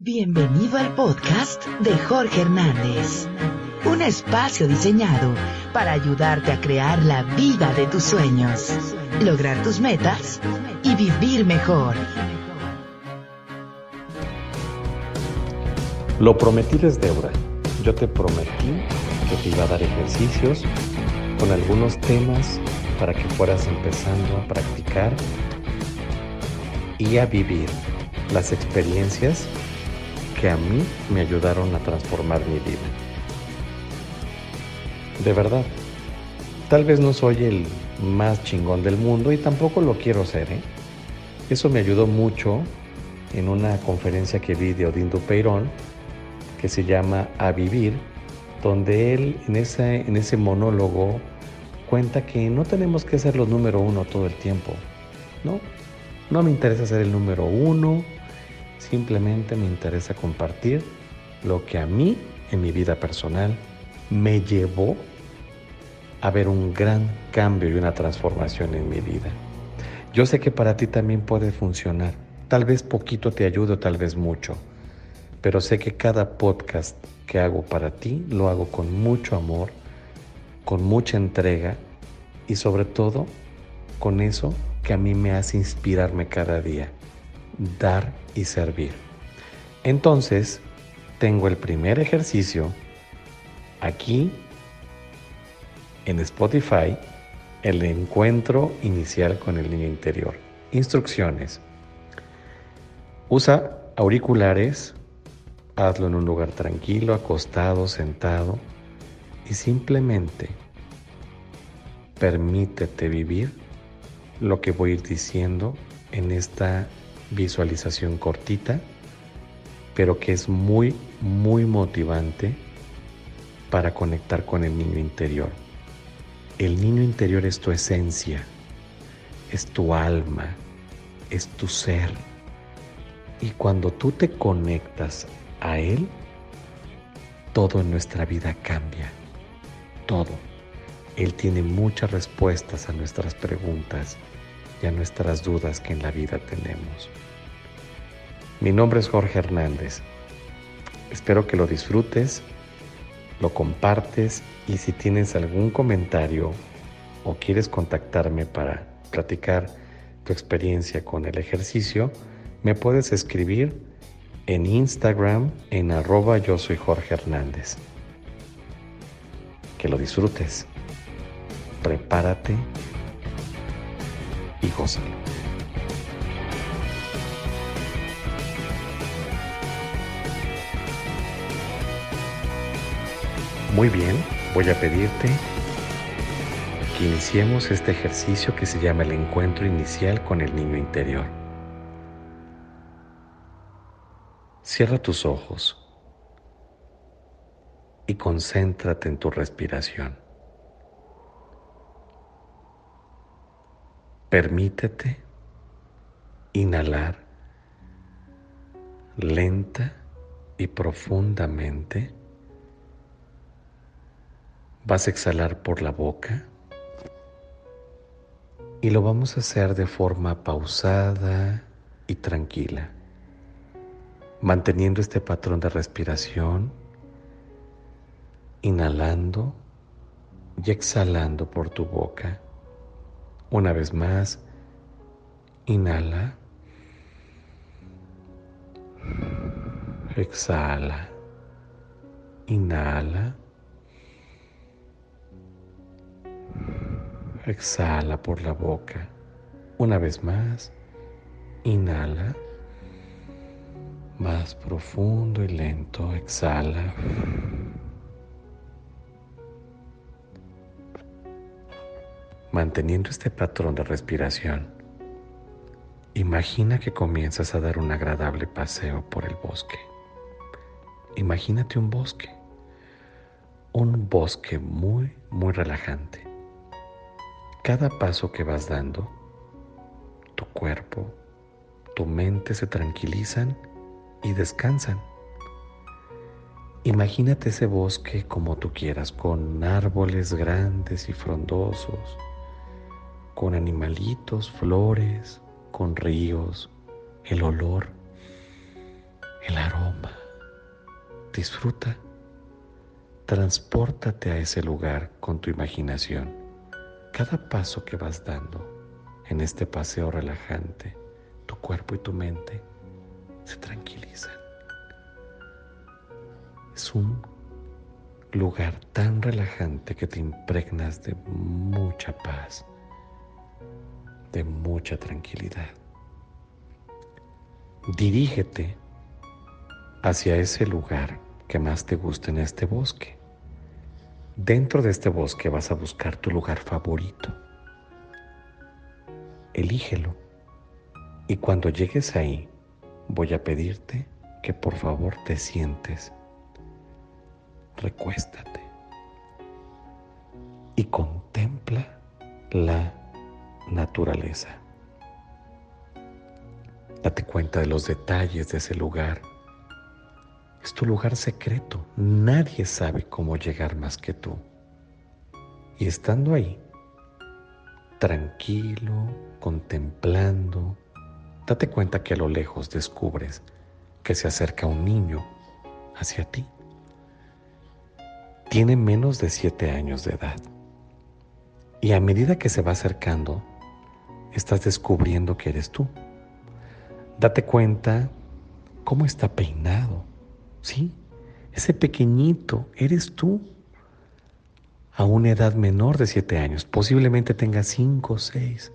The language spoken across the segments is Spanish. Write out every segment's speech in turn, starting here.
Bienvenido al podcast de Jorge Hernández, un espacio diseñado para ayudarte a crear la vida de tus sueños, lograr tus metas y vivir mejor. Lo prometido es deuda. Yo te prometí que te iba a dar ejercicios con algunos temas para que fueras empezando a practicar y a vivir las experiencias que a mí me ayudaron a transformar mi vida. De verdad, tal vez no soy el más chingón del mundo y tampoco lo quiero ser. ¿eh? Eso me ayudó mucho en una conferencia que vi de Odindo Peirón que se llama A Vivir, donde él en ese, en ese monólogo cuenta que no tenemos que ser los número uno todo el tiempo. No, no me interesa ser el número uno, simplemente me interesa compartir lo que a mí en mi vida personal me llevó a ver un gran cambio y una transformación en mi vida. Yo sé que para ti también puede funcionar. Tal vez poquito te ayude tal vez mucho. Pero sé que cada podcast que hago para ti lo hago con mucho amor, con mucha entrega y sobre todo con eso que a mí me hace inspirarme cada día, dar y servir. Entonces, tengo el primer ejercicio aquí en Spotify, el encuentro inicial con el niño interior. Instrucciones. Usa auriculares, hazlo en un lugar tranquilo, acostado, sentado y simplemente permítete vivir lo que voy a ir diciendo en esta visualización cortita, pero que es muy, muy motivante para conectar con el niño interior. El niño interior es tu esencia, es tu alma, es tu ser. Y cuando tú te conectas a Él, todo en nuestra vida cambia. Todo. Él tiene muchas respuestas a nuestras preguntas y a nuestras dudas que en la vida tenemos. Mi nombre es Jorge Hernández. Espero que lo disfrutes, lo compartes y si tienes algún comentario o quieres contactarme para platicar tu experiencia con el ejercicio, me puedes escribir en Instagram en arroba yo soy Jorge Hernández. Que lo disfrutes. Prepárate Muy bien, voy a pedirte que iniciemos este ejercicio que se llama el encuentro inicial con el niño interior. Cierra tus ojos y concéntrate en tu respiración. Permítete inhalar lenta y profundamente. Vas a exhalar por la boca y lo vamos a hacer de forma pausada y tranquila, manteniendo este patrón de respiración, inhalando y exhalando por tu boca. Una vez más, inhala. Exhala. Inhala. Exhala por la boca. Una vez más, inhala. Más profundo y lento, exhala. Manteniendo este patrón de respiración, imagina que comienzas a dar un agradable paseo por el bosque. Imagínate un bosque, un bosque muy, muy relajante. Cada paso que vas dando, tu cuerpo, tu mente se tranquilizan y descansan. Imagínate ese bosque como tú quieras, con árboles grandes y frondosos, con animalitos, flores, con ríos, el olor, el aroma Disfruta. Transpórtate a ese lugar con tu imaginación. Cada paso que vas dando en este paseo relajante, tu cuerpo y tu mente se tranquilizan. Es un lugar tan relajante que te impregnas de mucha paz, de mucha tranquilidad. Dirígete hacia ese lugar que más te guste en este bosque. Dentro de este bosque vas a buscar tu lugar favorito. Elígelo. Y cuando llegues ahí, voy a pedirte que por favor te sientes. Recuéstate. Y contempla la naturaleza. Date cuenta de los detalles de ese lugar es tu lugar secreto. Nadie sabe cómo llegar más que tú. Y estando ahí, tranquilo, contemplando, date cuenta que a lo lejos descubres que se acerca un niño hacia ti. Tiene menos de siete años de edad. Y a medida que se va acercando, estás descubriendo que eres tú. Date cuenta cómo está peinado, Sí, ese pequeñito eres tú a una edad menor de siete años, posiblemente tenga cinco o seis.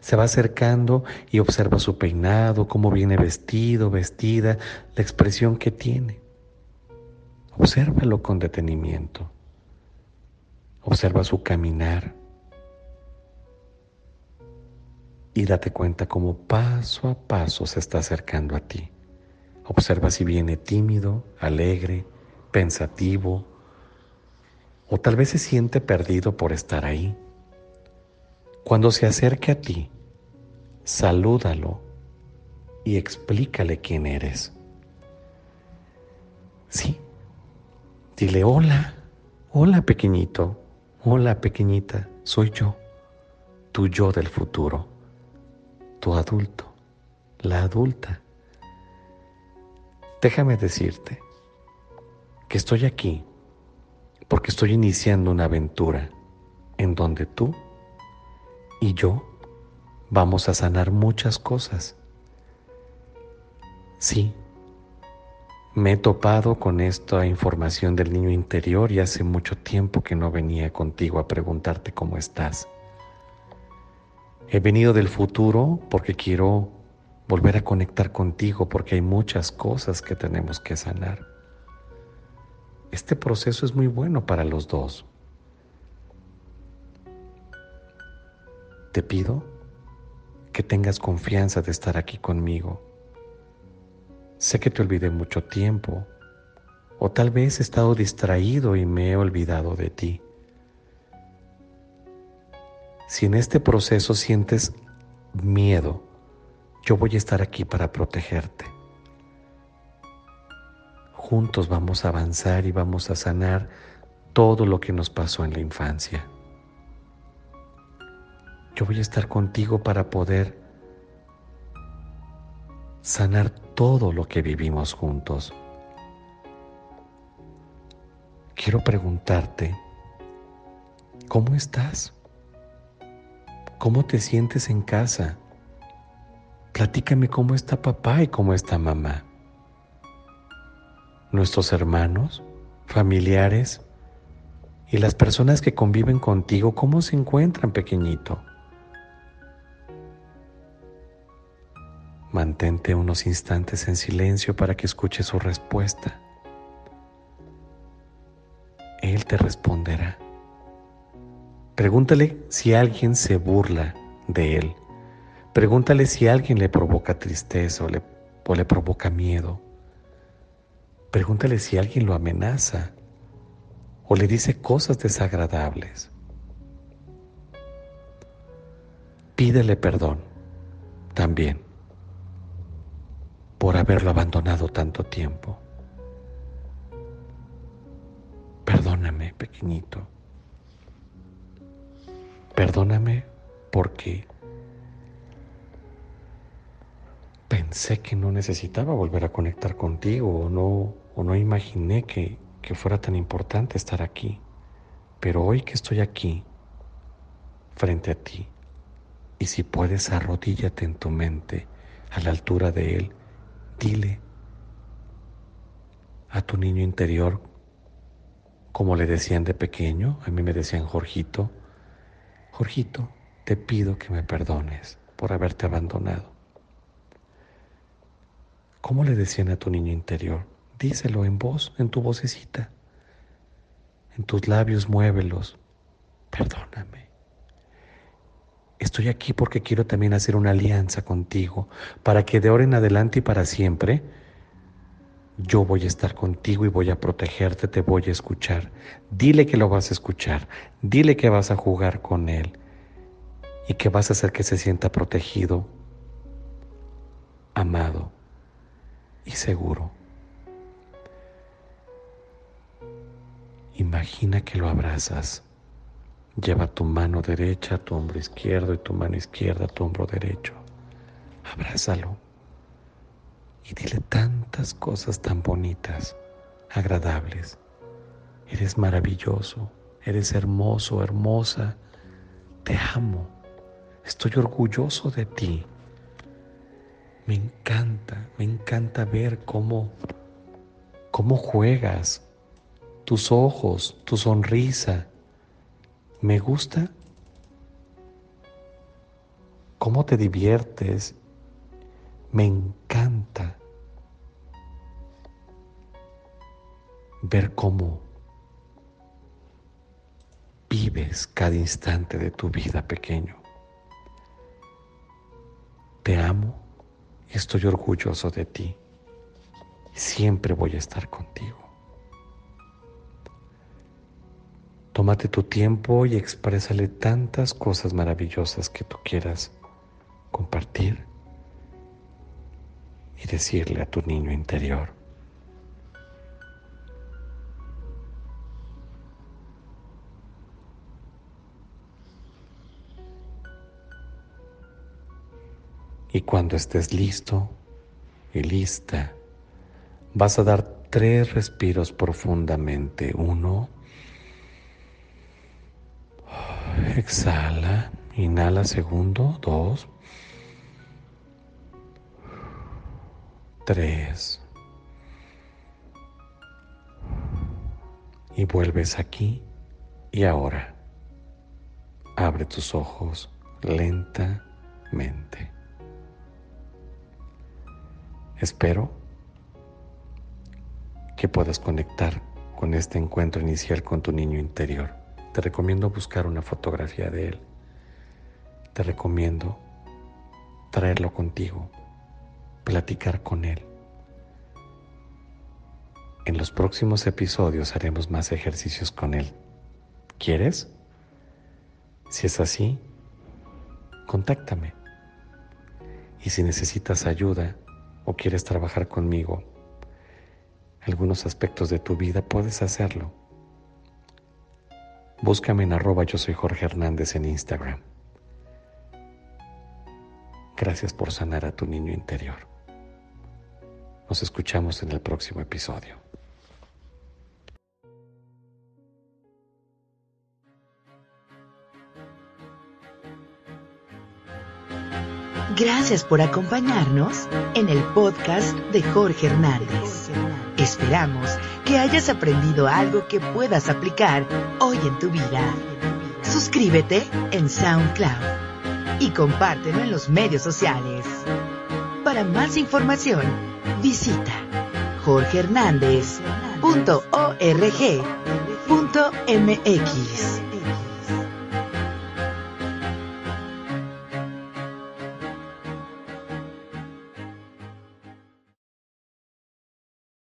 Se va acercando y observa su peinado, cómo viene vestido, vestida, la expresión que tiene. Obsérvalo con detenimiento. Observa su caminar. Y date cuenta cómo paso a paso se está acercando a ti. Observa si viene tímido, alegre, pensativo, o tal vez se siente perdido por estar ahí. Cuando se acerque a ti, salúdalo y explícale quién eres. Sí, dile hola, hola pequeñito, hola pequeñita, soy yo, tu yo del futuro, adulto, la adulta Déjame decirte que estoy aquí porque estoy iniciando una aventura en donde tú y yo vamos a sanar muchas cosas. Sí, me he topado con esta información del niño interior y hace mucho tiempo que no venía contigo a preguntarte cómo estás. He venido del futuro porque quiero volver a conectar contigo porque hay muchas cosas que tenemos que sanar. Este proceso es muy bueno para los dos. Te pido que tengas confianza de estar aquí conmigo. Sé que te olvidé mucho tiempo o tal vez he estado distraído y me he olvidado de ti. Si en este proceso sientes miedo, yo voy a estar aquí para protegerte. Juntos vamos a avanzar y vamos a sanar todo lo que nos pasó en la infancia. Yo voy a estar contigo para poder sanar todo lo que vivimos juntos. Quiero preguntarte, ¿cómo estás? ¿Cómo te sientes en casa? Platícame cómo está papá y cómo está mamá. Nuestros hermanos, familiares y las personas que conviven contigo, ¿cómo se encuentran, pequeñito? Mantente unos instantes en silencio para que escuche su respuesta. Él te responderá. Pregúntale si alguien se burla de él Pregúntale si alguien le provoca tristeza o le, provoca miedo. Pregúntale si alguien lo amenaza o le dice cosas desagradables. Pídele perdón también por haberlo abandonado tanto tiempo. Perdóname, pequeñito. Perdóname porque Pensé que no necesitaba volver a conectar contigo o no, o no imaginé que, que fuera tan importante estar aquí. Pero hoy que estoy aquí, frente a ti, y si puedes arrodíllate en tu mente a la altura de Él, dile a tu niño interior, como le decían de pequeño, a mí me decían Jorgito, Jorgito, te pido que me perdones por haberte abandonado. ¿Cómo le decían a tu niño interior? Díselo en voz, en tu vocecita. En tus labios muévelos. Perdóname. Estoy aquí porque quiero también hacer una alianza contigo para que de ahora en adelante y para siempre yo voy a estar contigo y voy a protegerte, te voy a escuchar. Dile que lo vas a escuchar, dile que vas a jugar con él y que vas a hacer que se sienta protegido, amado y seguro. Imagina que lo abrazas. Lleva tu mano derecha a tu hombro izquierdo y tu mano izquierda a tu hombro derecho. Abrázalo y dile tantas cosas tan bonitas, agradables. Eres maravilloso, eres hermoso, hermosa. Te amo. Estoy orgulloso de ti. Me encanta, me encanta ver cómo, cómo juegas, tus ojos, tu sonrisa. Me gusta cómo te diviertes. Me encanta ver cómo vives cada instante de tu vida pequeño. Te amo estoy orgulloso de ti. Siempre voy a estar contigo. Tómate tu tiempo y exprésale tantas cosas maravillosas que tú quieras compartir y decirle a tu niño interior. Y cuando estés listo y lista, vas a dar tres respiros profundamente. Uno, exhala, inhala segundo, dos, tres. Y vuelves aquí y ahora. Abre tus ojos lentamente. Espero que puedas conectar con este encuentro inicial con tu niño interior. Te recomiendo buscar una fotografía de él. Te recomiendo traerlo contigo, platicar con él. En los próximos episodios haremos más ejercicios con él. ¿Quieres? Si es así, contáctame. Y si necesitas ayuda, o quieres trabajar conmigo algunos aspectos de tu vida, puedes hacerlo. Búscame en arroba yo soy Jorge Hernández en Instagram. Gracias por sanar a tu niño interior. Nos escuchamos en el próximo episodio. Gracias por acompañarnos en el podcast de Jorge Hernández. Esperamos que hayas aprendido algo que puedas aplicar hoy en tu vida. Suscríbete en SoundCloud y compártelo en los medios sociales. Para más información, visita jorgehernandez.org.mx.